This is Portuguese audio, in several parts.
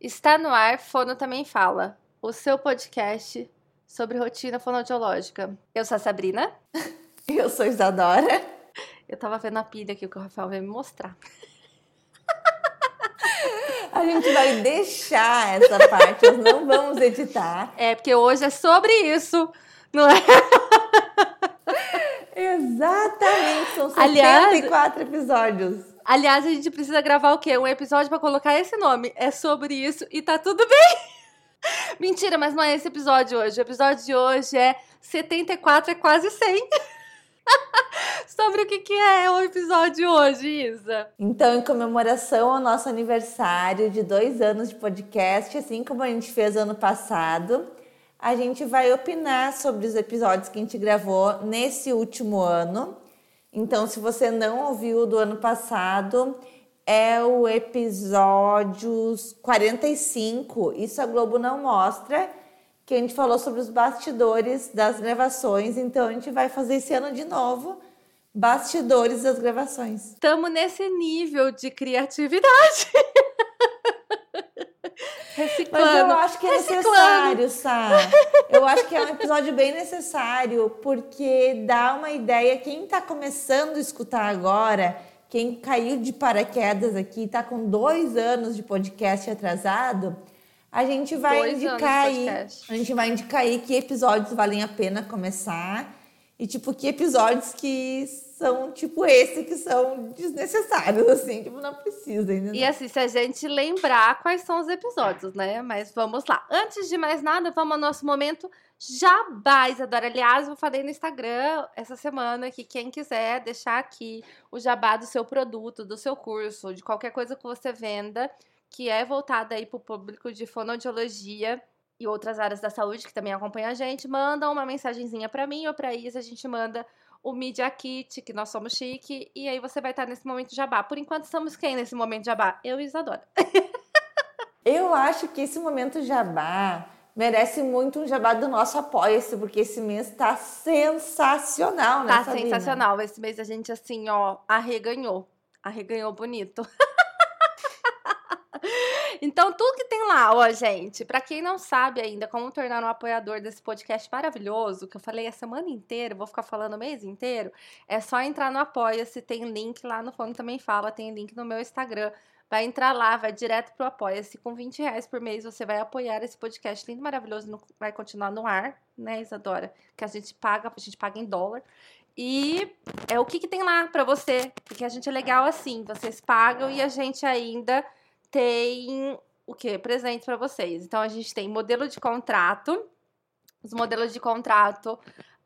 Está no ar, Fono Também Fala, o seu podcast sobre rotina fonoaudiológica. Eu sou a Sabrina. Eu sou a Isadora. Eu tava vendo a pilha aqui que o Rafael veio me mostrar. A gente vai deixar essa parte, nós não vamos editar. É, porque hoje é sobre isso, não é? Exatamente, são 74 Aliás, episódios. Aliás, a gente precisa gravar o quê? Um episódio para colocar esse nome. É sobre isso e tá tudo bem. Mentira, mas não é esse episódio hoje. O episódio de hoje é 74, é quase 100. sobre o que, que é o episódio hoje, Isa. Então, em comemoração ao nosso aniversário de dois anos de podcast, assim como a gente fez ano passado, a gente vai opinar sobre os episódios que a gente gravou nesse último ano então, se você não ouviu do ano passado, é o episódio 45. Isso a Globo não mostra, que a gente falou sobre os bastidores das gravações. Então, a gente vai fazer esse ano de novo. Bastidores das gravações. Estamos nesse nível de criatividade. Reciclando. Mas eu acho que é necessário, sabe? Eu acho que é um episódio bem necessário, porque dá uma ideia. Quem está começando a escutar agora, quem caiu de paraquedas aqui, está com dois anos de podcast atrasado, a gente vai dois indicar aí. A gente vai indicar aí que episódios valem a pena começar. E, tipo, que episódios que são tipo esse que são desnecessários, assim, tipo, não precisa ainda. E assim, se a gente lembrar quais são os episódios, né? Mas vamos lá. Antes de mais nada, vamos ao nosso momento jabá, Isadora. Aliás, eu falei no Instagram essa semana que quem quiser deixar aqui o jabá do seu produto, do seu curso, de qualquer coisa que você venda, que é voltada aí para o público de fonoaudiologia e outras áreas da saúde que também acompanha a gente, manda uma mensagenzinha para mim ou para Isa, a gente manda o Media Kit, que nós somos chique, e aí você vai estar nesse momento jabá. Por enquanto, estamos quem nesse momento jabá? Eu e Isadora. Eu acho que esse momento jabá merece muito um jabá do nosso Apoia-se, porque esse mês tá sensacional, né, Tá Sabrina? sensacional. Esse mês a gente, assim, ó, arreganhou. Arreganhou bonito. Então, tudo que tem lá, ó, gente, para quem não sabe ainda como tornar um apoiador desse podcast maravilhoso, que eu falei a semana inteira, vou ficar falando o mês inteiro, é só entrar no Apoia-se, tem link lá no Fone Também Fala, tem link no meu Instagram. Vai entrar lá, vai direto pro Apoia-se. Com 20 reais por mês você vai apoiar esse podcast lindo, maravilhoso, vai continuar no ar, né, Isadora? Que a gente paga, a gente paga em dólar. E é o que, que tem lá para você, porque a gente é legal assim, vocês pagam e a gente ainda tem o que? Presente para vocês. Então, a gente tem modelo de contrato, os modelos de contrato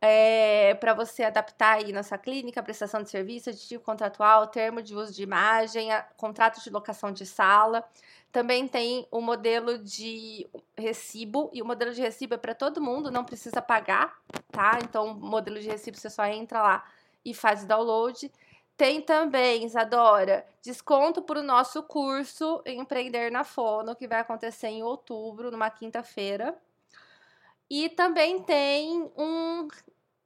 é, para você adaptar aí na sua clínica, prestação de serviço, aditivo contratual, termo de uso de imagem, a, contrato de locação de sala. Também tem o modelo de recibo, e o modelo de recibo é para todo mundo, não precisa pagar, tá? Então, o modelo de recibo você só entra lá e faz o download. Tem também, Isadora, desconto para o nosso curso Empreender na Fono, que vai acontecer em outubro, numa quinta-feira. E também tem um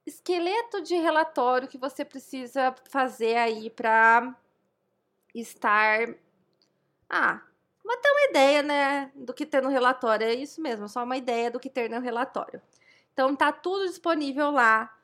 esqueleto de relatório que você precisa fazer aí para estar. Ah, mas ter uma ideia, né, do que ter no relatório. É isso mesmo, só uma ideia do que ter no relatório. Então tá tudo disponível lá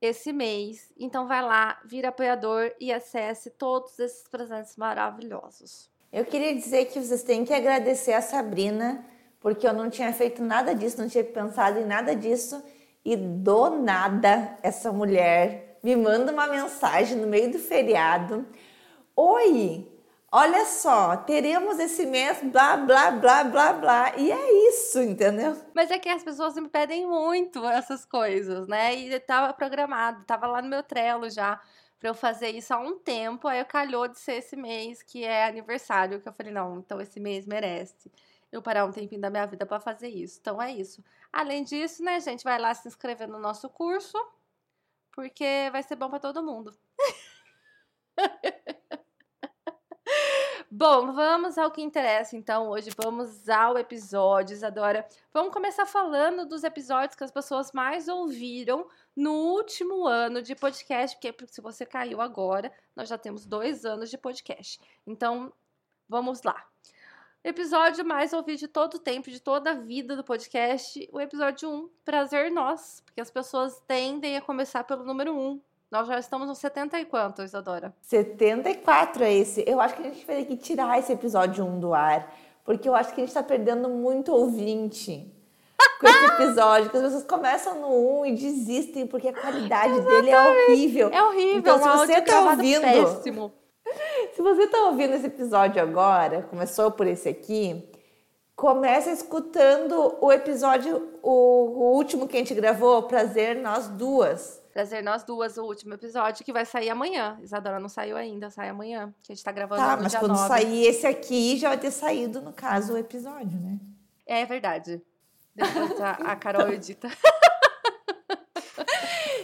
esse mês. Então vai lá, vira apoiador e acesse todos esses presentes maravilhosos. Eu queria dizer que vocês têm que agradecer a Sabrina, porque eu não tinha feito nada disso, não tinha pensado em nada disso. E do nada, essa mulher me manda uma mensagem no meio do feriado. Oi, olha só, teremos esse mês, blá, blá, blá, blá, blá. E é isso, entendeu? Mas é que as pessoas me pedem muito essas coisas, né? E estava programado, estava lá no meu Trello já para eu fazer isso há um tempo. Aí calhou de ser esse mês que é aniversário, que eu falei, não, então esse mês merece eu parar um tempinho da minha vida para fazer isso. Então é isso. Além disso, né, gente, vai lá se inscrever no nosso curso, porque vai ser bom para todo mundo. Bom, vamos ao que interessa então hoje. Vamos ao episódio, Isadora. Vamos começar falando dos episódios que as pessoas mais ouviram no último ano de podcast, porque se você caiu agora, nós já temos dois anos de podcast. Então, vamos lá. episódio mais ouvido de todo o tempo, de toda a vida do podcast, o episódio 1, Prazer Nós, porque as pessoas tendem a começar pelo número 1. Nós já estamos no 70 e quanto, Isadora? 74 é esse. Eu acho que a gente vai ter que tirar esse episódio 1 do ar, porque eu acho que a gente está perdendo muito ouvinte com esse episódio, que as pessoas começam no 1 e desistem porque a qualidade Exatamente. dele é horrível. É horrível, Então, se você tá gravado ouvindo, péssimo. Se você está ouvindo esse episódio agora, começou por esse aqui, começa escutando o episódio, o, o último que a gente gravou, Prazer Nós Duas. Prazer Nós Duas, o último episódio, que vai sair amanhã. Isadora não saiu ainda, sai amanhã, que a gente tá gravando Tá, no mas dia quando 9. sair esse aqui, já vai ter saído, no caso, o episódio, né? É verdade. Depois a, a Carol edita.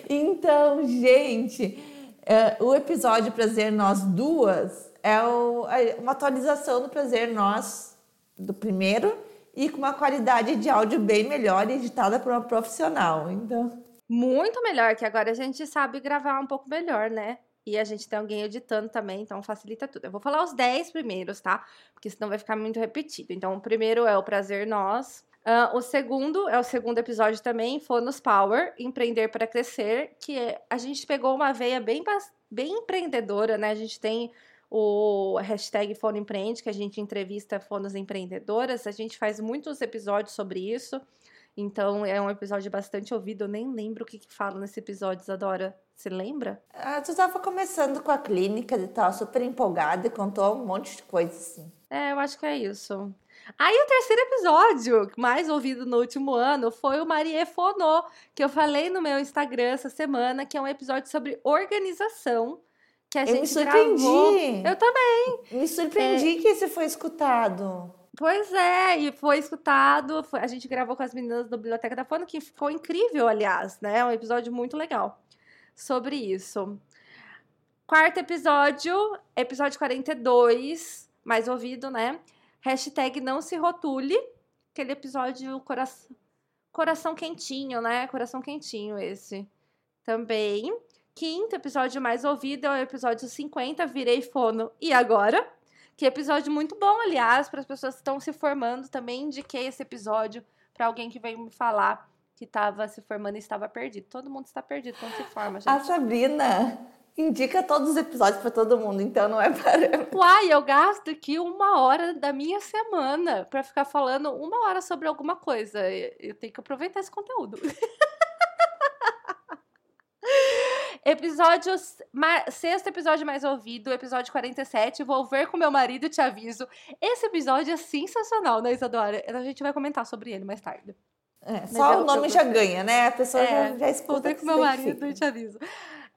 Então, gente, é, o episódio Prazer Nós Duas é o- é uma atualização do Prazer Nós do primeiro e com uma qualidade de áudio bem melhor editada por uma profissional. Então, Muito melhor, que agora a gente sabe gravar um pouco melhor, né? E a gente tem alguém editando também, então facilita tudo. Eu vou falar os 10 primeiros, tá? Porque senão vai ficar muito repetido. Então, o primeiro é o Prazer Nós. Ah, o segundo é o segundo episódio também, Fonos Power, Empreender para Crescer, que é- a gente pegou uma veia bem, bem empreendedora, né? A gente tem o hashtag Fono Empreende, que a gente entrevista fonos empreendedoras. A gente faz muitos episódios sobre isso. Então, é um episódio bastante ouvido. Eu nem lembro o que, que fala nesse episódio, Isadora. Você lembra? ah, tu estava começando com a clínica e tal, super empolgada e contou um monte de coisa assim. É, eu acho que é isso. Aí, o terceiro episódio, mais ouvido no último ano, foi o Marie Fonô, que eu falei no meu Instagram essa semana, que é um episódio sobre organização. Que a Eu gente me surpreendi. gravou. Eu também. Me surpreendi que esse foi escutado. Pois é, e foi escutado. foi- a gente gravou com as meninas do Biblioteca da Fona, que ficou incrível, aliás, né? Um episódio muito legal sobre isso. Quarto episódio, episódio 42, mais ouvido, né? Hashtag não se rotule. Aquele episódio coração, coração quentinho, né? Coração quentinho esse. Também. Quinto episódio mais ouvido é o episódio 50, Virei Fono. E agora? Que episódio muito bom, aliás, para as pessoas que estão se formando. Também indiquei esse episódio para alguém que veio me falar que estava se formando e estava perdido. Todo mundo está perdido quando se forma, gente. A Sabrina indica todos os episódios para todo mundo, então não é para. Uai, eu gasto aqui uma hora da minha semana para ficar falando uma hora sobre alguma coisa. Eu tenho que aproveitar esse conteúdo. Episódio, ma- sexto episódio mais ouvido, episódio 47, vou ver com meu marido, te aviso. Esse episódio é sensacional, né, Isadora? A gente vai comentar sobre ele mais tarde. É, só é o nome já ganha, né? A pessoa É, já, já escuta. Vou ver com meu marido te aviso.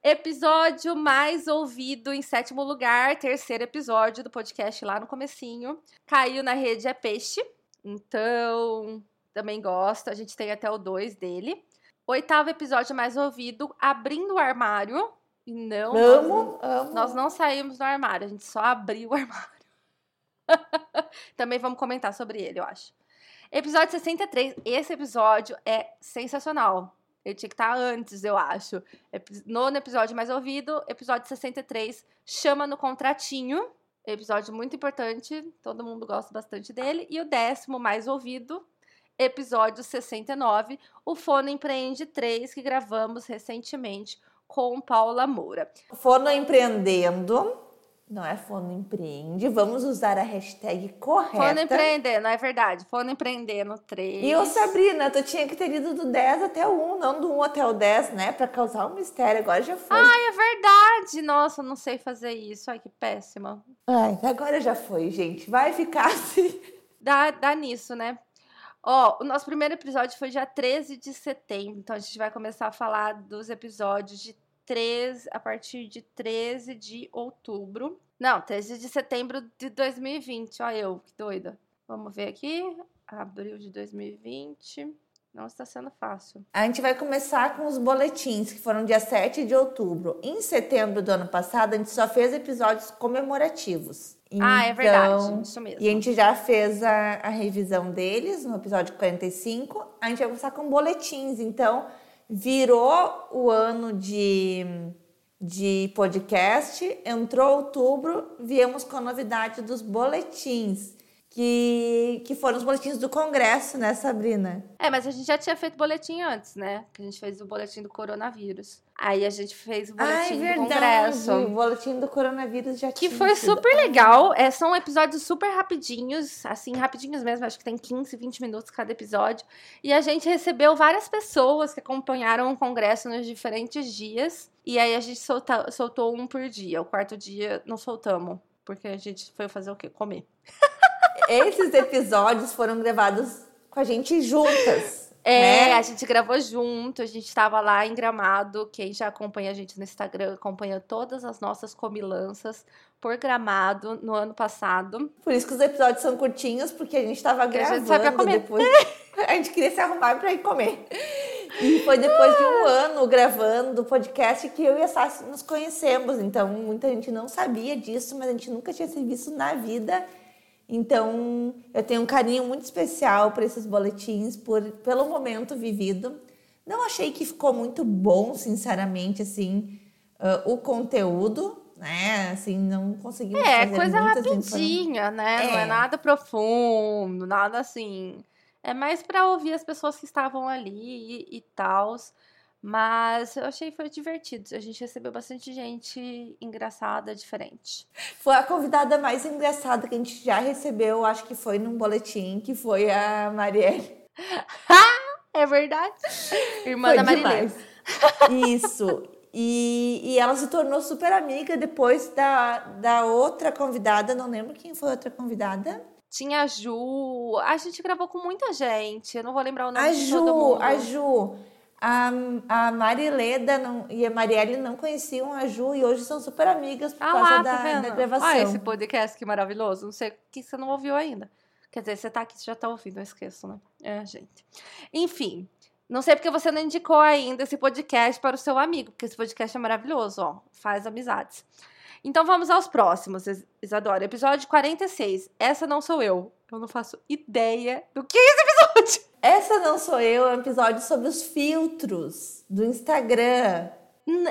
Episódio mais ouvido em sétimo lugar, terceiro episódio do podcast lá no comecinho. Caiu na rede é peixe, então também gosto. A gente tem até o 2 dele. Oitavo episódio mais ouvido, abrindo o armário. E não, nós, Amo, amo. nós não saímos do armário, a gente só abriu o armário. também vamos comentar sobre ele, eu acho. Episódio 63, esse episódio é sensacional. Ele tinha que estar antes, eu acho. Nono episódio mais ouvido, episódio 63, Chama no Contratinho. Episódio muito importante, todo mundo gosta bastante dele. E o décimo mais ouvido, episódio 69, o Fono Empreende 3, que gravamos recentemente com Paula Moura. Fono empreendendo, não é fono empreende. Vamos usar a hashtag correta. Fono Empreender, não é verdade? Fono Empreendendo 3. E ô Sabrina, tu tinha que ter ido do 10 até o 1, não do 1 até o 10, né? Pra causar um mistério. Agora já foi. Ai, é verdade! Nossa, eu não sei fazer isso. Ai, que péssima. Ai, agora já foi, gente. Vai ficar assim. Dá, dá nisso, né? Ó, o nosso primeiro episódio foi dia 13 de setembro, então a gente vai começar a falar dos episódios de 13, a partir de 13 de outubro. Não, 13 de setembro de 2020. Ó, eu, que doida. Vamos ver aqui. Abril de 2020. Não está sendo fácil. A gente vai começar com os boletins, que foram dia 7 de outubro. Em setembro do ano passado, a gente só fez episódios comemorativos. ah, é verdade. Então, Isso mesmo. E a gente já fez a, a revisão deles no episódio 45. A gente vai começar com boletins. Então, virou o ano de, de podcast, entrou outubro, viemos com a novidade dos boletins, que, que foram os boletins do Congresso, né, Sabrina? É, mas a gente já tinha feito boletim antes, né? Que a gente fez o boletim do coronavírus. Aí a gente fez o boletim Ai, do verdade. Congresso. O boletim do coronavírus já Que tinha foi sido. super legal. É, são episódios super rapidinhos, assim, rapidinhos mesmo. Acho que tem 15, 20 minutos cada episódio. E a gente recebeu várias pessoas que acompanharam o congresso nos diferentes dias. E aí a gente solta- soltou um por dia. O quarto dia não soltamos. Porque a gente foi fazer o quê? Comer. Esses episódios foram gravados com a gente juntas. É, né? a gente gravou junto, a gente tava lá em Gramado. Quem já acompanha a gente no Instagram acompanha todas as nossas comilanças por Gramado no ano passado. Por isso que os episódios são curtinhos, porque a gente tava Porque a gravando gente comer. depois. A gente queria se arrumar pra ir comer. E foi depois de um ano gravando o podcast que eu e a Sassi nos conhecemos. Então, muita gente não sabia disso, mas a gente nunca tinha se visto na vida. Então, eu tenho um carinho muito especial por esses boletins, por, pelo momento vivido. Não achei que ficou muito bom, sinceramente, assim, ah, o conteúdo, né? Assim, não conseguimos É, fazer coisa muitas informações. rapidinha, né? Não é É. nada profundo, nada assim. É mais pra ouvir as pessoas que estavam ali e, e tal. Mas eu achei que foi divertido. A gente recebeu bastante gente engraçada, diferente. Foi a convidada mais engraçada que a gente já recebeu, acho que foi num boletim, que foi a Marielle. É verdade? Irmã Foi da Marilene. demais. Isso. E, e ela se tornou super amiga depois da, da outra convidada, não lembro quem foi a outra convidada. Tinha a Ju. A gente gravou com muita gente. Eu não vou lembrar o nome A de todo Ju, mundo. a Ju. A, a Marileda não, e a Marielle não conheciam a Ju e hoje são super amigas por Ah causa lá, da, tá vendo? da gravação. Olha esse podcast que maravilhoso. Não sei o que você não ouviu ainda. Quer dizer, você tá aqui, você já tá ouvindo, eu esqueço, né? É, gente. Enfim, não sei porque você não indicou ainda esse podcast para o seu amigo, porque esse podcast é maravilhoso, ó. Faz amizades. Então vamos aos próximos, Is- Isadora. Episódio 46. Essa não sou eu. Eu não faço ideia do que é esse episódio. Essa não sou eu, é um episódio sobre os filtros do Instagram.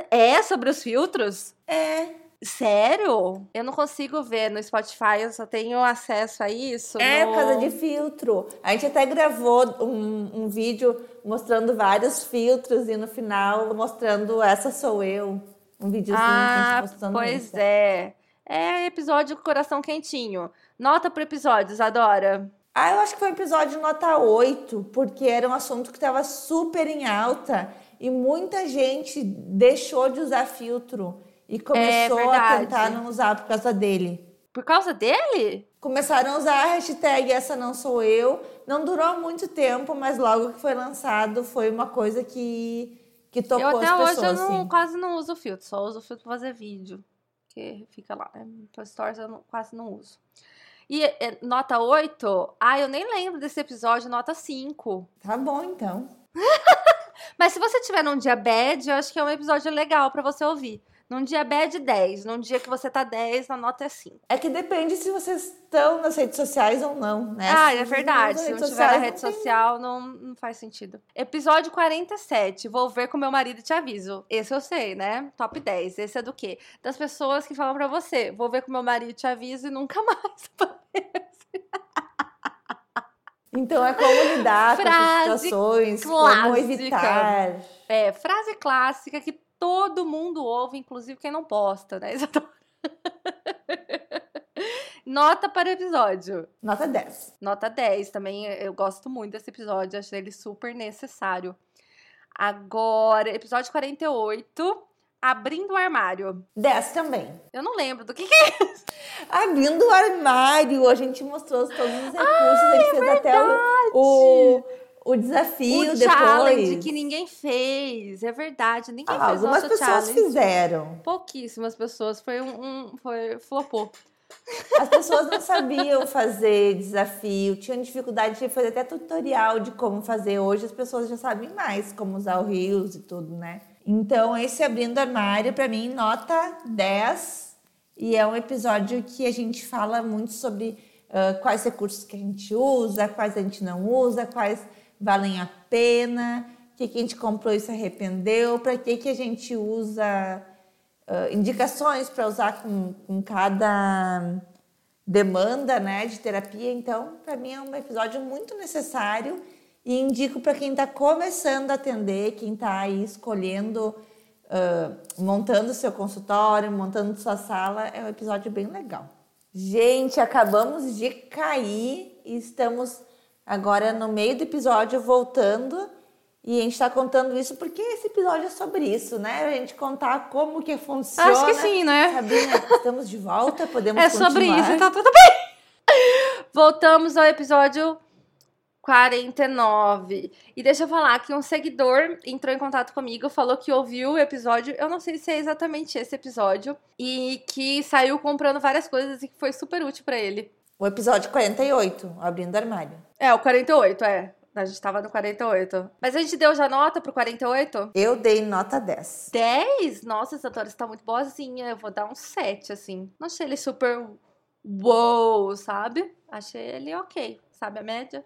É sobre os filtros? É, Sério? Eu não consigo ver no Spotify, eu só tenho acesso a isso. É, no... por causa de filtro. A gente até gravou um, um vídeo mostrando vários filtros e no final mostrando essa sou eu. Um videozinho que a Ah, gente mostrando pois isso. é. É episódio com coração quentinho. Nota pro episódio, Isadora. Ah, eu acho que foi um episódio nota 8, porque era um assunto que estava super em alta e muita gente deixou de usar filtro e começou a É verdade. tentar não usar por causa dele. Por causa dele? Começaram a usar a hashtag essa não sou eu. Não durou muito tempo, mas logo que foi lançado foi uma coisa que, que tocou eu até as hoje pessoas. eu não, assim. quase não uso filtro, só uso filtro pra fazer vídeo. Que fica lá. né? Pra stories eu não- quase não uso. E é, nota 8? Ah, eu nem lembro desse episódio, nota 5. Tá bom, então. Mas se você tiver num dia bad, eu acho que é um episódio legal pra você ouvir. Num dia bad, 10. Num dia que você tá 10, a nota é 5. É que depende se vocês estão nas redes sociais ou não, né? Ah, é verdade. Se não tiver na rede não tem- social, não, não faz sentido. Episódio 47. Vou ver com meu marido e te aviso. Esse eu sei, né? Top 10. Esse é do quê? Das pessoas que falam pra você. Vou ver com meu marido e te aviso e nunca mais. Então é como lidar com Frase as situações, como clássica. evitar. É, frase clássica que todo mundo ouve, inclusive quem não posta, né? Isadora? Nota para o episódio. Nota 10. Nota 10 também. Eu gosto muito desse episódio, achei ele super necessário. Agora, episódio 48, abrindo o armário. 10 também. Eu não lembro do que, que é. Abrindo o armário, a gente mostrou todos os recursos, a gente fez até o, o, o desafio o depois. challenge que ninguém fez. É verdade, ninguém Ah, fez algumas pessoas challenge. fizeram. Pouquíssimas pessoas. Foi um, um foi flopou. As pessoas não sabiam fazer desafio, tinham dificuldade de fazer até tutorial de como fazer. Hoje as pessoas já sabem mais como usar o Reels e tudo, né? Então, esse Abrindo Armário, para mim, nota 10. E é um episódio que a gente fala muito sobre ah, quais recursos que a gente usa, quais a gente não usa, quais valem a pena, o que, que a gente comprou e se arrependeu, para que, que a gente usa ah, indicações para usar com, com cada demanda, né, de terapia. Então, para mim é um episódio muito necessário e indico para quem está começando a atender, quem está aí escolhendo, uh, montando seu consultório, montando sua sala, é um episódio bem legal. Gente, acabamos de cair e estamos agora no meio do episódio voltando. E a gente está contando isso porque esse episódio é sobre isso, né? A gente contar como que funciona. Acho que sim, né? Sabrina, estamos de volta, podemos É continuar. sobre isso, tá tudo bem. Voltamos ao episódio 49. E deixa eu falar que um seguidor entrou em contato comigo, falou que ouviu o episódio, eu não sei se é exatamente esse episódio, e que saiu comprando várias coisas e que foi super útil pra ele. O episódio 48, Abrindo Armário. É, o 48, é. A gente tava no 48. Mas a gente deu já nota pro 48? Eu dei nota 10. 10? Nossa, essa Dora está muito boazinha. Eu vou dar um 7, assim. Não achei ele super wow, sabe? Achei ele ok, sabe a média?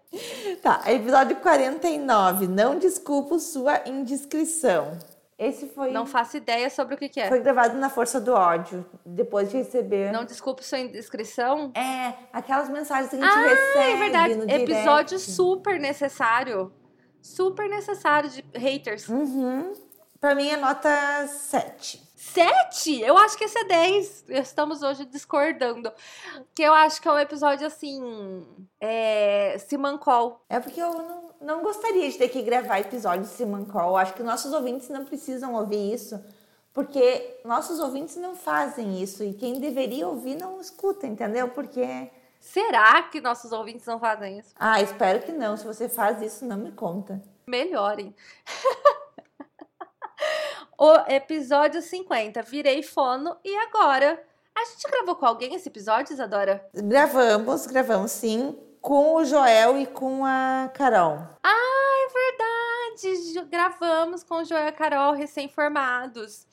Tá, episódio 49. Não desculpo sua indiscrição. Esse foi, Não faço ideia sobre o que, que é. foi gravado na Força do Ódio, depois de receber. Não desculpe sua indiscrição. É, aquelas mensagens que a gente Ah, recebe. é verdade. no Episódio direct. super necessário. Super necessário de haters. Uhum. Pra mim é nota 7. Sete? Eu acho que esse é 10. Estamos hoje discordando. Que eu acho que é um episódio assim. É. Simancol. É porque eu não, não gostaria de ter que gravar episódio de Simancol. Acho que nossos ouvintes não precisam ouvir isso. Porque nossos ouvintes não fazem isso. E quem deveria ouvir não escuta, entendeu? Porque. Será que nossos ouvintes não fazem isso? Ah, espero que não. Se você faz isso, não me conta. Melhorem. o episódio 50. Virei fono e agora? A gente gravou com alguém esse episódio, Isadora? Gravamos, gravamos sim, com o Joel e com a Carol. Ah, é verdade! Gravamos com o Joel e a Carol, recém-formados.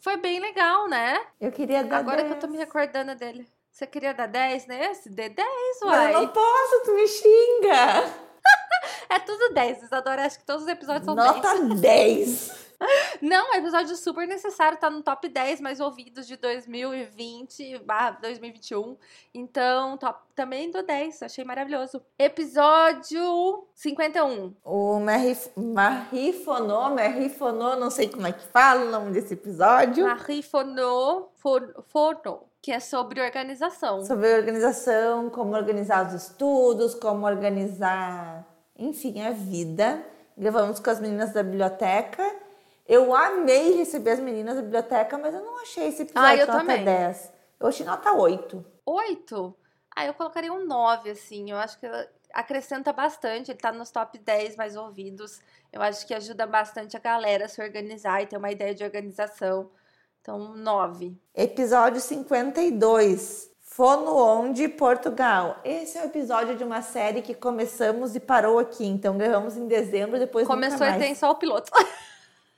Foi bem legal, né? Eu queria dar Agora que eu 10. tô me recordando dele. Você queria dar 10 nesse? Dê 10, Mas uai. eu não posso, tu me xinga. É tudo 10. Isadora, acho que todos os episódios são Nota 10. 10. Não, é um episódio super necessário, tá no top 10 mais ouvidos de 2020 barra 2021. Então, top, também do 10, achei maravilhoso. Episódio 51. O Marif- Marifonô, Marifonô, não sei como é que fala o nome desse episódio. For- Forno, que é sobre organização. Sobre organização, como organizar os estudos, como organizar, enfim, a vida. Gravamos com as meninas da biblioteca. Eu amei receber as meninas da biblioteca, mas eu não achei esse episódio Ah, eu nota também. 10. Eu achei nota 8. 8? Ah, eu colocaria um 9, assim. Eu acho que acrescenta bastante. Ele tá nos top 10 mais ouvidos. Eu acho que ajuda bastante a galera a se organizar e ter uma ideia de organização. Então, 9. Episódio 52. Fono Onde, Portugal. Esse é o episódio de uma série que começamos e parou aqui. Então gravamos em dezembro, depois Começou e tem só o piloto.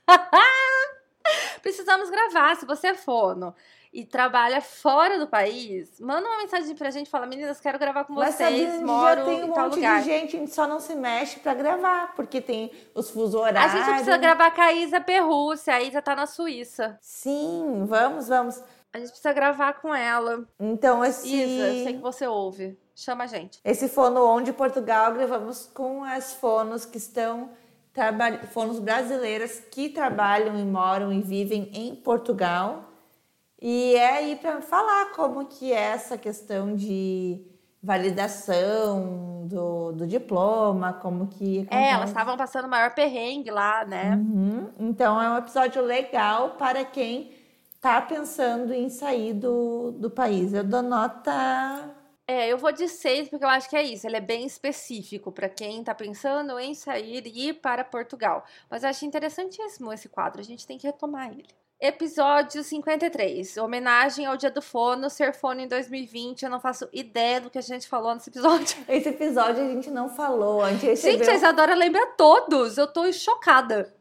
Precisamos gravar. Se você é fono e trabalha fora do país, manda uma mensagem pra gente. Fala, meninas, quero gravar com Mas vocês. a gente moro já tem um monte lugar. de gente, a gente só não se mexe pra gravar, porque tem os fuso A horários. gente precisa gravar com a Isa Perrúcia. A Isa tá na Suíça. Sim, vamos, vamos. A gente precisa gravar com ela. Então esse Isa, sei que você ouve. Chama a gente. esse Fono Onde Portugal gravamos com as fonos que estão fonos brasileiras que trabalham e moram e vivem em Portugal. E é aí para falar como que é essa questão de validação do, do diploma, como que É, elas estavam passando o maior perrengue lá, né? Uhum. Então é um episódio legal para quem tá pensando em sair do, do país. Eu dou nota É, eu vou de seis porque eu acho que é isso. Ele é bem específico para quem tá pensando em sair e ir para Portugal. Mas eu acho interessantíssimo esse quadro. A gente tem que retomar ele. Episódio 53. Homenagem ao Dia do Fono, ser fono em 2020. Eu não faço ideia do que a gente falou nesse episódio. Esse episódio a gente não falou. A gente recebeu... Gente, a Isadora lembra todos. Eu tô chocada.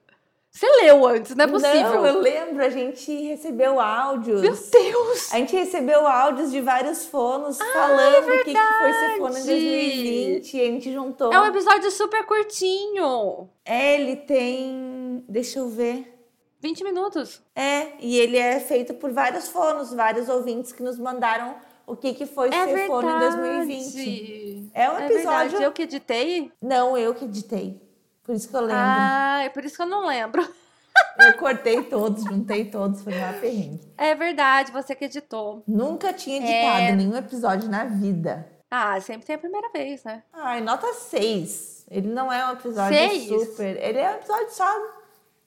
Você leu antes, não é possível. Não, eu lembro, a gente recebeu áudios. Meu Deus! A gente recebeu áudios de vários fonos falando o que, que foi ser fono em verdade. 2020. E a gente juntou. É um episódio super curtinho. É, Ele tem. Deixa eu ver. 20 minutos. É, e ele é feito por vários fonos, vários ouvintes que nos mandaram o que, que foi É ser fono em verdade. 2020. É um É episódio. verdade. Eu que editei? Não, eu que editei. Por isso que eu lembro. Ah, é por isso que eu não lembro. Eu cortei todos, juntei todos, foi uma perrengue. É verdade, você que editou. Nunca tinha editado É. nenhum episódio na vida. Ah, sempre tem a primeira vez, né? Ai, nota 6. Ele não é um episódio Seis? super. Ele é um episódio só.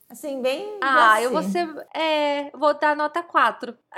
Assim, bem. Ah, eu glacê. vou ser. É, vou dar nota 4.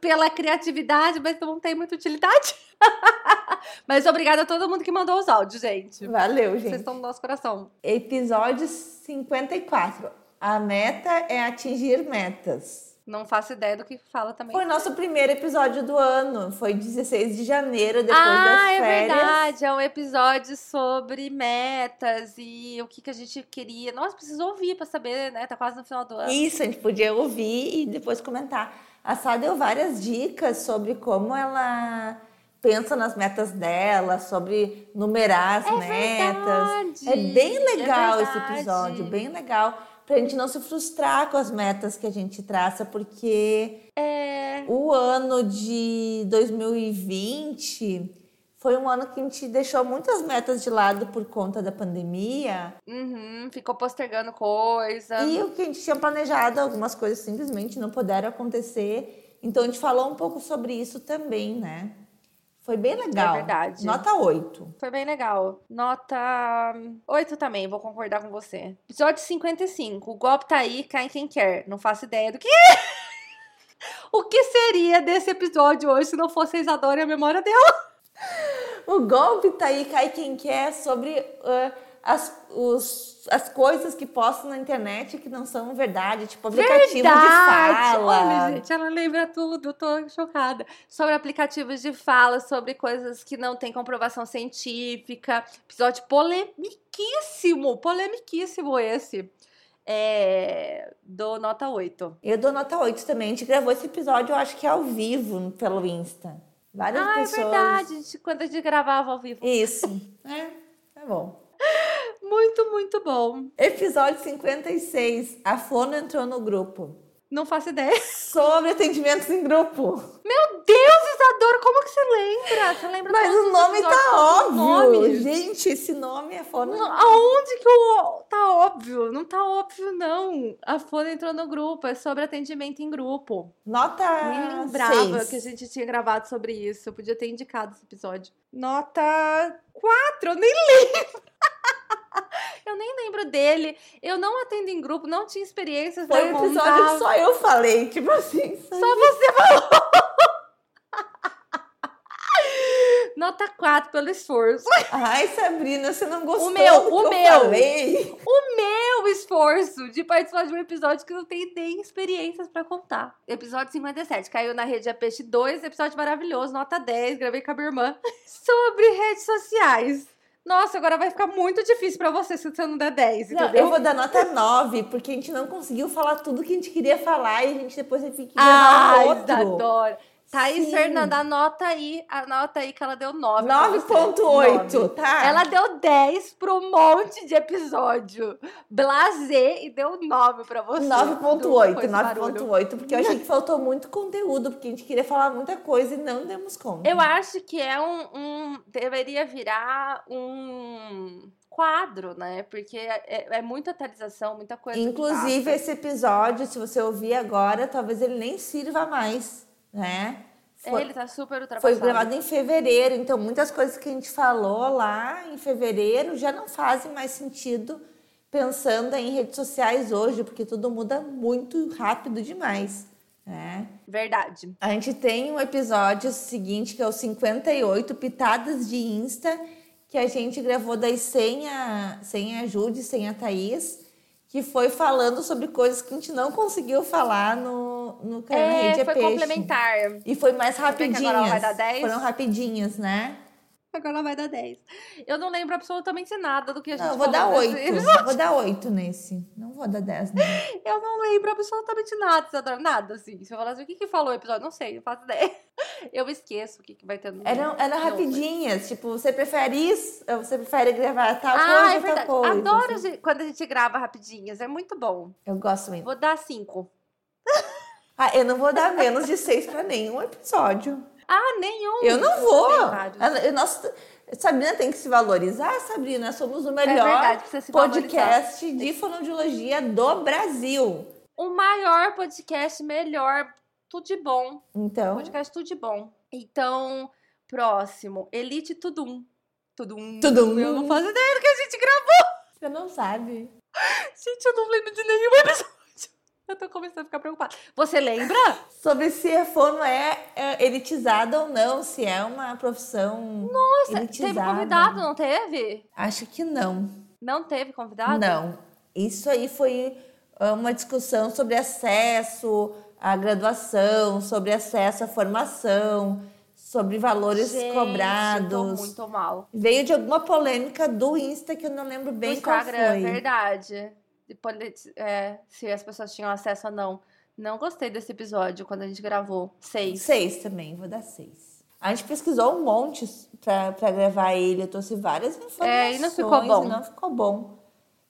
Pela criatividade, mas não tem muita utilidade. mas obrigada a todo mundo que mandou os áudios, gente. Valeu, Vocês gente. estão no nosso coração. Episódio 54. A meta é atingir metas. Não faço ideia do que fala também. Foi nosso primeiro episódio do ano. Foi 16 de janeiro, depois ah, das é férias. verdade. É um episódio sobre metas e o que, que a gente queria. Nossa, preciso ouvir pra saber, né? Tá quase no final do ano. Isso, a gente podia ouvir e depois comentar. A Sá deu várias dicas sobre como ela pensa nas metas dela, sobre numerar as É metas. verdade, É bem é legal esse verdade. episódio, bem legal. Pra gente não se frustrar com as metas que a gente traça, porque É. o ano de 2020 foi um ano que a gente deixou muitas metas de lado por conta da pandemia. Uhum, ficou postergando coisa. E o que a gente tinha planejado, algumas coisas simplesmente não puderam acontecer. Então a gente falou um pouco sobre isso também, né? Foi bem legal. É verdade. Nota 8. Foi bem legal. Nota 8 também, vou concordar com você. Episódio 55. O golpe tá aí, cai quem quer. Não faço ideia do que é. O que seria desse episódio hoje se não fosse a Isadora e a memória dela? O golpe tá aí, cai quem quer, sobre ah, as, os, as coisas que postam na internet que não são verdade, tipo aplicativo de fala. Olha, gente, ela lembra tudo, tô chocada. Sobre aplicativos de fala, sobre coisas que não têm comprovação científica. Episódio polemiquíssimo, polemiquíssimo esse. É, do nota 8. Eu dou nota 8 também. A gente gravou esse episódio, eu acho que ao vivo, pelo Insta. Várias Ah, é pessoas. verdade, gente, quando a gente gravava ao vivo. Isso. é, tá bom. Muito, muito bom. Episódio 56. A Fono entrou no grupo. Não faço ideia. Sobre atendimentos em grupo. Meu Deus, Como que você lembra? Você lembra Mas o nome tá óbvio. nomes? Gente, esse nome é Fono. Não, Aonde que o tá óbvio? Não tá óbvio, não. A Folha entrou no grupo, é sobre atendimento em grupo. Nota Nem lembrava seis. que a gente tinha gravado sobre isso. Eu podia ter indicado esse episódio. Nota 4, eu nem lembro. eu nem lembro dele. Eu não atendo em grupo, não tinha experiências Foi um episódio que só eu falei. Tipo assim. só- Só você falou. Nota 4 pelo esforço. Ai, Sabrina, você não gostou O meu, do que o eu meu. falei? O meu esforço de participar de um episódio que não tem nem experiências pra contar. Episódio 57, caiu na rede a peixe 2, episódio maravilhoso, nota 10, gravei com a minha irmã. Sobre redes sociais. Nossa, agora vai ficar muito difícil pra você se você não der 10, Não, entendeu? eu vou dar nota 9, porque a gente não conseguiu falar tudo que a gente queria falar e a gente depois teve que Ah, gravar outro. Isadora. Thaís Sim. Fernanda, anota aí, anota aí que ela deu 9. pra você. 9.8, Nove. tá? Ela deu 10 pro monte de episódio. Blazer e deu 9 pra você. Do- 9.8, com esse barulho. 9.8, porque eu achei que faltou muito conteúdo, porque a gente queria falar muita coisa e não demos conta. Eu acho que é um, um- deveria virar um quadro, né? Porque é, é muita atualização, muita coisa. Inclusive, esse episódio, se você ouvir agora, talvez ele nem sirva mais, né? É, ele tá super Foi ultrapassado. gravado em fevereiro, então muitas coisas que a gente falou lá em fevereiro já não fazem mais sentido pensando em redes sociais hoje, porque tudo muda muito rápido demais, né? Verdade. A gente tem um episódio seguinte, que é o 58, Pitadas de Insta, que a gente gravou daí sem a, sem a Jude, sem a Thaís, que foi falando sobre coisas que a gente não conseguiu falar no, no canal É, Rede é foi Peixe. complementar. E foi mais rapidinhas. agora vai dar 10? Foram rapidinhas, né? Agora vai dar 10. Eu não lembro absolutamente nada do que a gente Não, eu vou dar nesse oito. episódio. Vou dar oito nesse. Não vou dar dez, não. Eu não lembro absolutamente nada. Nada, assim. Se eu falar assim, o que que falou o episódio? Não sei, não faço ideia. Eu esqueço o que, que vai ter no... Eram, eram no- rapidinhas. Tipo, você prefere isso? Você prefere gravar tal Ah, coisa é ou tal coisa? Adoro assim. quando a gente grava rapidinhas. É muito bom. Eu gosto muito. Vou dar 5. Ah, eu não vou dar menos de seis para nenhum episódio. Ah, nenhum. Eu não vou. Nossa, Sabrina tem que se valorizar, Sabrina. Somos o melhor É verdade, podcast de fonoaudiologia do Brasil. O maior podcast, melhor, tudo de bom. Então, Podcast tudo de bom. Então, próximo, Elite Tudum. Tudum. Tudum. Eu não faço ideia do que a gente gravou. você não sabe. Gente, eu não lembro de nenhum episódio. Eu tô começando a ficar preocupada. Você lembra? Sobre se a fono é, é elitizada ou não, se é uma profissão Nossa, elitizada. teve convidado, não teve? Acho que não. Não teve convidado? Não. Isso aí foi ah, uma discussão sobre acesso à graduação, sobre acesso à formação, sobre valores Gente, cobrados. Muito mal. Veio de alguma polêmica do Insta que eu não lembro bem no qual Instagram, foi. verdade. De é, se as pessoas tinham acesso ou não. Não gostei desse episódio quando a gente gravou. Seis. Seis também, vou dar seis. A gente pesquisou um monte pra, pra gravar ele, eu trouxe várias informações. É, e não ficou bom. Não ficou bom.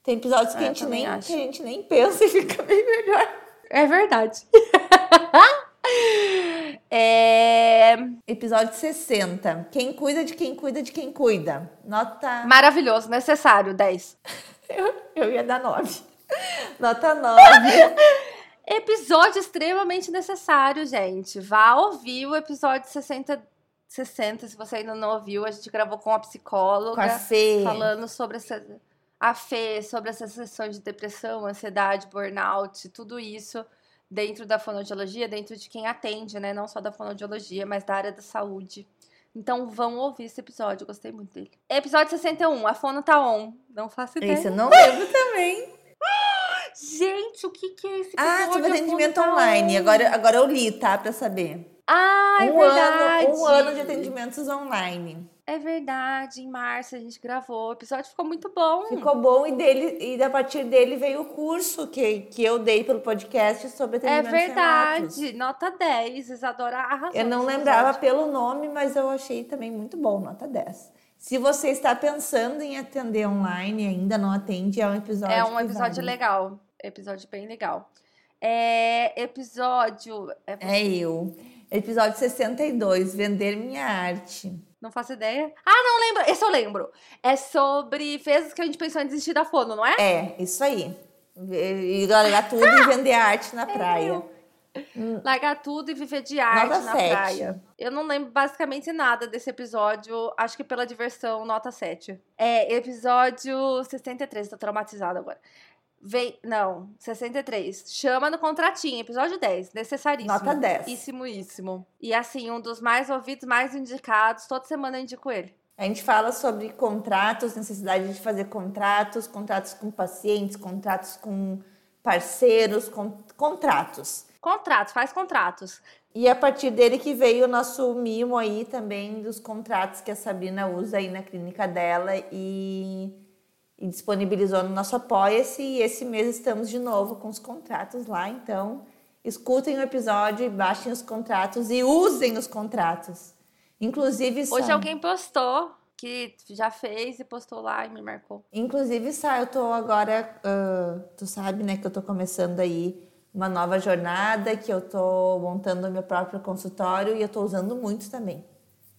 Tem episódios que, É, a, gente nem, acho. que a gente nem pensa e fica bem melhor. É verdade. é Episódio 60. Quem cuida de quem cuida de quem cuida. Nota. maravilhoso, necessário, 10. Eu, eu ia dar 9. Nota 9. Episódio extremamente necessário, gente. Vá ouvir o episódio 60, 60, se você ainda não ouviu. A gente gravou com a psicóloga. Com a Fê. falando sobre essa, a Fê, sobre essas sessões de depressão, ansiedade, burnout, tudo isso dentro da fonoaudiologia, dentro de quem atende, né? Não só da fonoaudiologia, mas da área da saúde. Então vão ouvir esse episódio, eu gostei muito dele. Episódio 61, a fono tá on. Não faço ideia. Esse eu não lembro também. Gente, o que que é esse Ah, episódio? sobre A fono atendimento tá online. on? Agora, agora eu li, tá? Pra saber. Ah, é um, verdade. ano, um ano de atendimentos online. É verdade, em março a gente gravou. O episódio ficou muito bom. Ficou bom e dele e a partir dele veio o curso que, que eu dei pelo podcast sobre É verdade, nota 10, Isadora arrasou. Eu não lembrava episódio. pelo nome, mas eu achei também muito bom, nota 10. Se você está pensando em atender online e ainda não atende, é um episódio É um episódio vale. legal. Episódio bem legal. É, episódio. é- É eu. Episódio 62, Vender Minha Arte. Não faço ideia. Ah, não lembro. Esse eu lembro. É sobre vezes que a gente pensou em desistir da fono, não é? É, isso aí. E largar tudo e vender arte na praia. meu. Largar tudo e viver de arte Nota na sete. praia. Eu não lembro basicamente nada desse episódio. Acho que pela diversão, nota 7. É, episódio 63. Tô traumatizada agora. Vem. Não, 63. Chama no contratinho. Episódio 10. Necessaríssimo. Nota 10. Íssimo. E assim, um dos mais ouvidos, mais indicados. Toda semana eu indico ele. A gente fala sobre contratos, necessidade de fazer contratos, contratos com pacientes, contratos com parceiros, con- contratos. Contratos, faz contratos. E a partir dele que veio o nosso mimo aí também dos contratos que a Sabrina usa aí na clínica dela e, e disponibilizou no nosso Apoia-se. E esse mês estamos de novo com os contratos lá. Então, escutem o episódio e baixem os contratos e usem os contratos. Inclusive, Hoje Sa- alguém postou que já fez e postou lá e me marcou. Inclusive, Sá, eu tô agora, ah, tu sabe, né, que eu tô começando aí uma nova jornada, que eu tô montando o meu próprio consultório e eu tô usando muito também.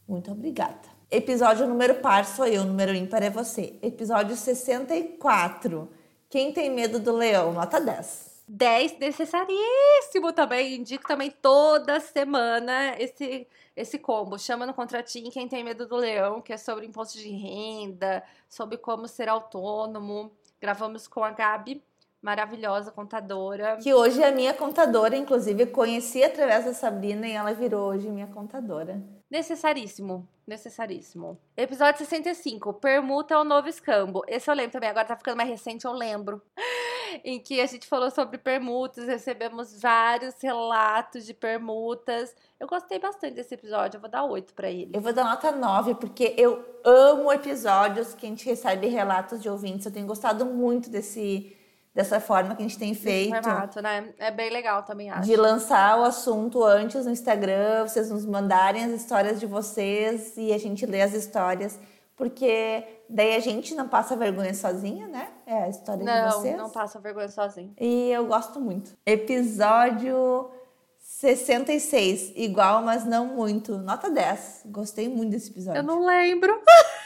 Muito obrigada. Episódio número par sou eu, número ímpar é você. Episódio 64. Quem tem medo do leão? Nota 10. 10 necessaríssimo também. Indico também toda semana esse, esse combo. Chama no contratinho quem tem medo do leão, que é sobre imposto de renda, sobre como ser autônomo. Gravamos com a Gabi, maravilhosa contadora. Que hoje é a minha contadora, inclusive conheci através da Sabrina e ela virou hoje minha contadora. Necessaríssimo, necessaríssimo. Episódio 65, permuta é o novo escambo. Esse eu lembro também, agora tá ficando mais recente, eu lembro. Em que a gente falou sobre permutas, recebemos vários relatos de permutas. Eu gostei bastante desse episódio, eu vou dar 8 pra ele. Eu vou dar nota 9, porque eu amo episódios que a gente recebe relatos de ouvintes. Eu tenho gostado muito desse, dessa forma que a gente tem Esse feito. formato, né? É bem legal também, acho. De lançar o assunto antes no Instagram, vocês nos mandarem as histórias de vocês e a gente lê as histórias, porque daí a gente não passa vergonha sozinha, né? É a história de Não, vocês. não passa vergonha sozinho. E eu gosto muito. Episódio 66, igual, mas não muito. Nota 10. Gostei muito desse episódio. Eu não lembro.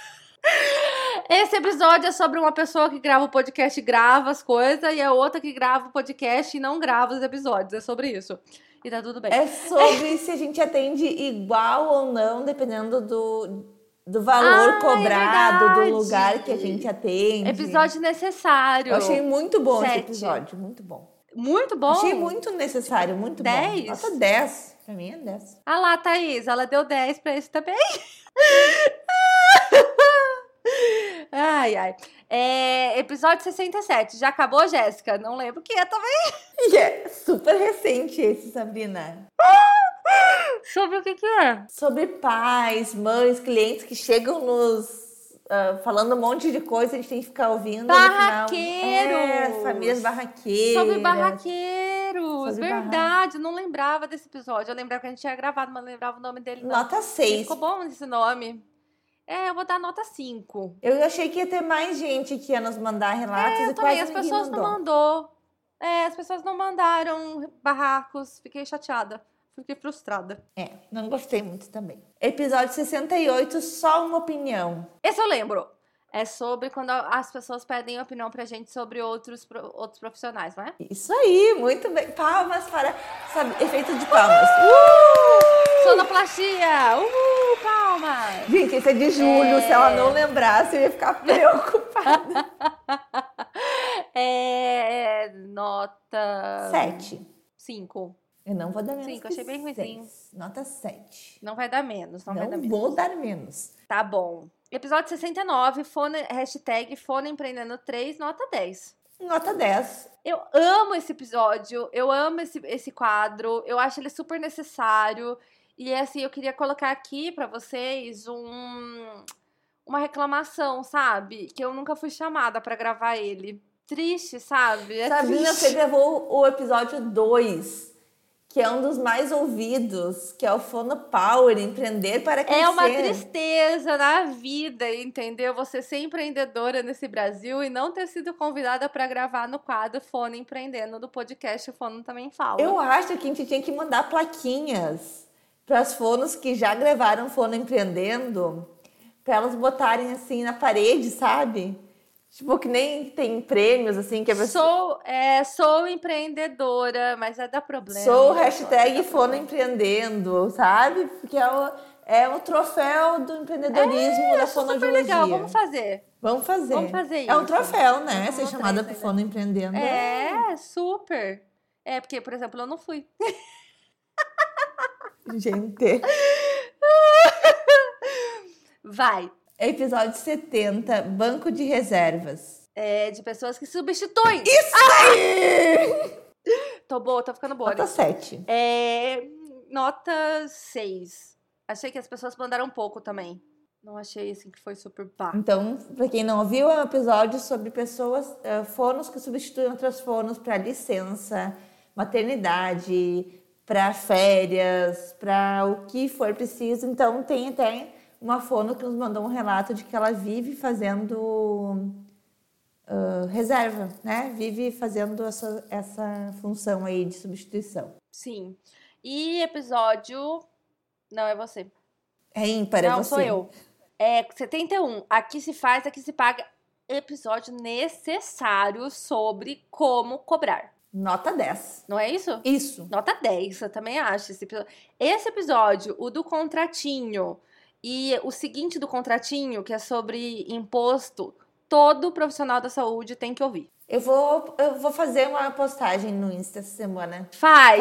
Esse episódio é sobre uma pessoa que grava o podcast e grava as coisas, e a outra que grava o podcast e não grava os episódios. É sobre isso. E tá tudo bem. É sobre se a gente atende igual ou não, dependendo do, do valor Ah, é cobrado, do verdade. lugar que a gente atende. Episódio necessário. Eu achei muito bom esse Sete. episódio, muito bom. Muito bom. Achei muito necessário, muito Dez? bom. Nota 10. Pra mim é 10. Ah lá, Thaís, ela deu 10 pra esse também. ai, ai. É, episódio 67. Já acabou, Jéssica? Não lembro o que é também. E é super recente esse, Sabrina. Sobre o que que é? Sobre pais, mães, clientes que chegam nos. ah, falando um monte de coisa, a gente tem que ficar ouvindo. Barraqueiros! É, famílias barraqueiras. Sobre barraqueiros. Sobre Verdade, eu não lembrava desse episódio. Eu lembrava que a gente tinha gravado, mas não lembrava o nome dele. Não. Nota 6. Ficou bom esse nome. É, eu vou dar nota 5. Eu achei que ia ter mais gente que ia nos mandar relatos É, e também, quase as pessoas mandou. não mandou. É, as pessoas não mandaram barracos. Fiquei chateada. Fiquei frustrada. É, não gostei muito também. Episódio 68, só uma opinião. Esse eu lembro. É sobre quando as pessoas pedem opinião pra gente sobre outros, outros profissionais, não é? Isso aí, muito bem. Palmas para. Sabe, efeito de palmas. Uh! Sonoplastia! Uhul! Palmas! Gente, esse é de julho. É. Se ela não lembrasse, eu ia ficar preocupada. É. Nota. Sete. 5. Eu não vou dar menos. Cinco, achei bem ruimzinho. Nota sete. Não vai dar menos, não, vai dar Não menos. vou dar menos. Tá bom. Episódio 69, fone, hashtag Fone Empreendendo 3, nota 10. Nota 10. Eu amo esse episódio, eu amo esse, esse quadro, eu acho ele super necessário. E assim, eu queria colocar aqui pra vocês um, uma reclamação, sabe? Que eu nunca fui chamada pra gravar ele. Triste, sabe? É Sabrina, triste. você gravou o episódio 2, que é um dos mais ouvidos, que é o Fono Power, Empreender para Crescer. É uma tristeza na vida, entendeu? Você ser empreendedora nesse Brasil e não ter sido convidada pra gravar no quadro Fone Empreendendo do podcast O Fono Também Fala. Eu acho que a gente tinha que mandar plaquinhas para as fonos que já gravaram Fono Empreendendo, para elas botarem assim na parede, sabe? Tipo, que nem tem prêmios, assim, que a pessoa... Sou, é, sou empreendedora, mas é da problema. Sou né? hashtag Fono. Empreendendo, sabe? Porque é o, é o troféu do empreendedorismo da Acho super legal, vamos fazer. Vamos fazer. Vamos fazer É um isso. troféu, né? Vamos Ser chamada isso pro aí, Fono Empreendendo. É, super. É, porque, por exemplo, eu não fui. Gente. Vai. Episódio 70, Banco de Reservas. É de pessoas que substituem. Isso aí! Tô boa, tô ficando boa. Nota 7. É, nota 6. Achei que as pessoas mandaram um pouco também. Não achei assim que foi super pá. Então, pra quem não ouviu, é um episódio sobre pessoas, eh, fonos que substituem outras fonos para licença, maternidade, para férias, para o que for preciso. Então, tem até uma fono que nos mandou um relato de que ela vive fazendo ah, reserva, né? Vive fazendo essa, essa função aí de substituição. Sim. E episódio. Não, é você. É ímpar, é Não, você. sou eu. É 71. Aqui se faz, aqui se paga. Episódio necessário sobre como cobrar. Nota 10. Não é isso? Isso. Nota 10, eu também acho. Esse episódio, esse episódio, o do contratinho e o seguinte do contratinho, que é sobre imposto, todo profissional da saúde tem que ouvir. Eu vou, eu vou fazer uma postagem no Insta essa semana. Faz,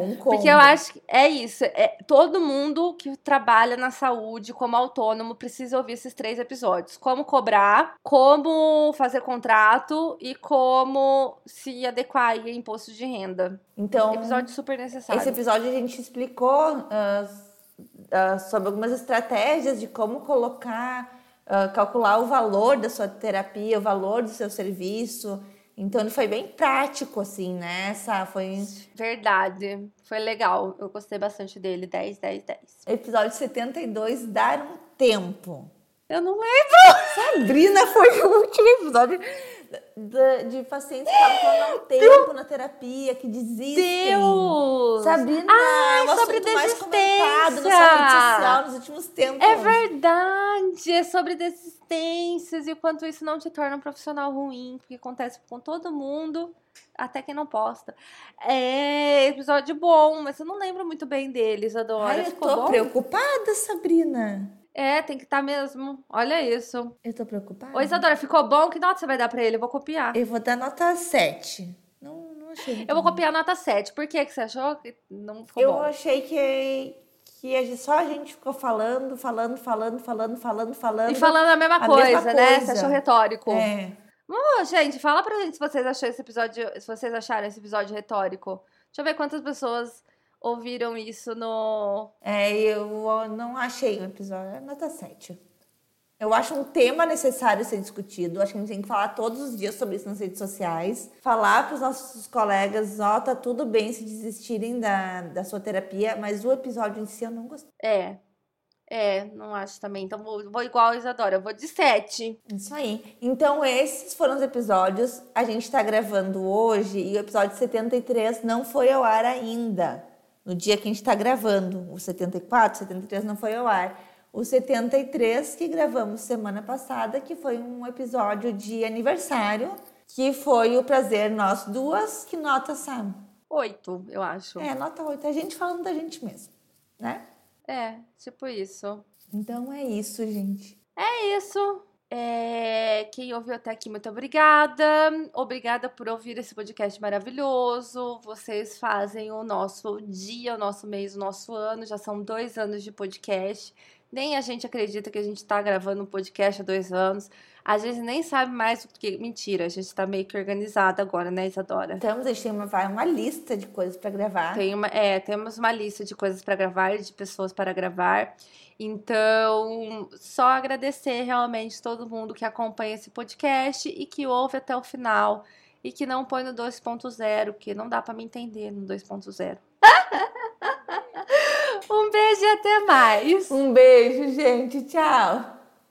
um Porque eu acho que é isso. É, todo mundo que trabalha na saúde como autônomo precisa ouvir esses três episódios. Como cobrar, como fazer contrato e como se adequar a imposto de renda. Então, Episódio super necessário. esse episódio a gente explicou ah, ah, sobre algumas estratégias de como colocar, ah, calcular o valor da sua terapia, o valor do seu serviço. Então, ele foi bem prático, assim, né? Essa foi Verdade. Foi legal. Eu gostei bastante dele. 10, 10, 10. episódio 72, Dar um Tempo. Eu não lembro. Sabrina foi o último episódio. De, de pacientes que estavam há um tempo na terapia, que desistem. Deus! Sabrina, Ai, é o sobre assunto mais comentado na sua rede social nos últimos tempos. É verdade, é sobre desistências e o quanto isso não te torna um profissional ruim, porque acontece com todo mundo, até quem não posta. É episódio bom, mas eu não lembro muito bem deles, Adora. Ai, eu Ficou tô bom? preocupada, Sabrina. É, tem que estar mesmo. Olha isso. Eu tô preocupada. Ô, Isadora, ficou bom? Que nota você vai dar pra ele? Eu vou copiar. Eu vou dar nota 7. Não, não achei. Eu vou bom. copiar a nota 7. Por que, que você achou que não ficou Eu bom? achei que, que a gente- só a gente ficou falando, falando, falando, falando, falando, falando. E falando a mesma a coisa, mesma né? coisa. Você achou retórico. É. Ô, gente, fala pra gente se vocês acharam esse episódio, se vocês acharam esse episódio retórico. Deixa eu ver quantas pessoas ouviram isso no. É, eu não achei o episódio. É Nota 7. Eu acho um tema necessário ser discutido. Acho que a gente tem que falar todos os dias sobre isso nas redes sociais. Falar para os nossos colegas, ó, tá tudo bem se desistirem da, da sua terapia, mas o episódio em si eu não gostei. É. É, não acho também. Então vou, vou igual a Isadora, eu vou de 7. Isso aí. Então, esses foram os episódios. A gente tá gravando hoje e o episódio 73 não foi ao ar ainda. No dia que a gente tá gravando. O 74, 73 não foi ao ar. O 73 que gravamos semana passada, que foi um episódio de aniversário, que foi o prazer nós duas. Que nota, Sam? 8, eu acho. É, nota 8. A gente falando da gente mesmo, né? É, tipo isso. Então é isso, gente. É isso. É, quem ouviu até aqui, muito obrigada. Obrigada por ouvir esse podcast maravilhoso. Vocês fazem o nosso dia, o nosso mês, o nosso ano. Já são dois anos de podcast. Nem a gente acredita que a gente tá gravando um podcast há dois anos. Às vezes nem sabe mais o que. Mentira, a gente tá meio que organizada agora, né, Isadora? Então, a gente tem uma, uma lista de coisas para gravar. Tem uma, é, temos uma lista de coisas para gravar, de pessoas para gravar. Então, só agradecer realmente todo mundo que acompanha esse podcast e que ouve até o final e que não põe no 2.0, que não dá para me entender no 2.0. um beijo e até mais. Um beijo, gente. Tchau.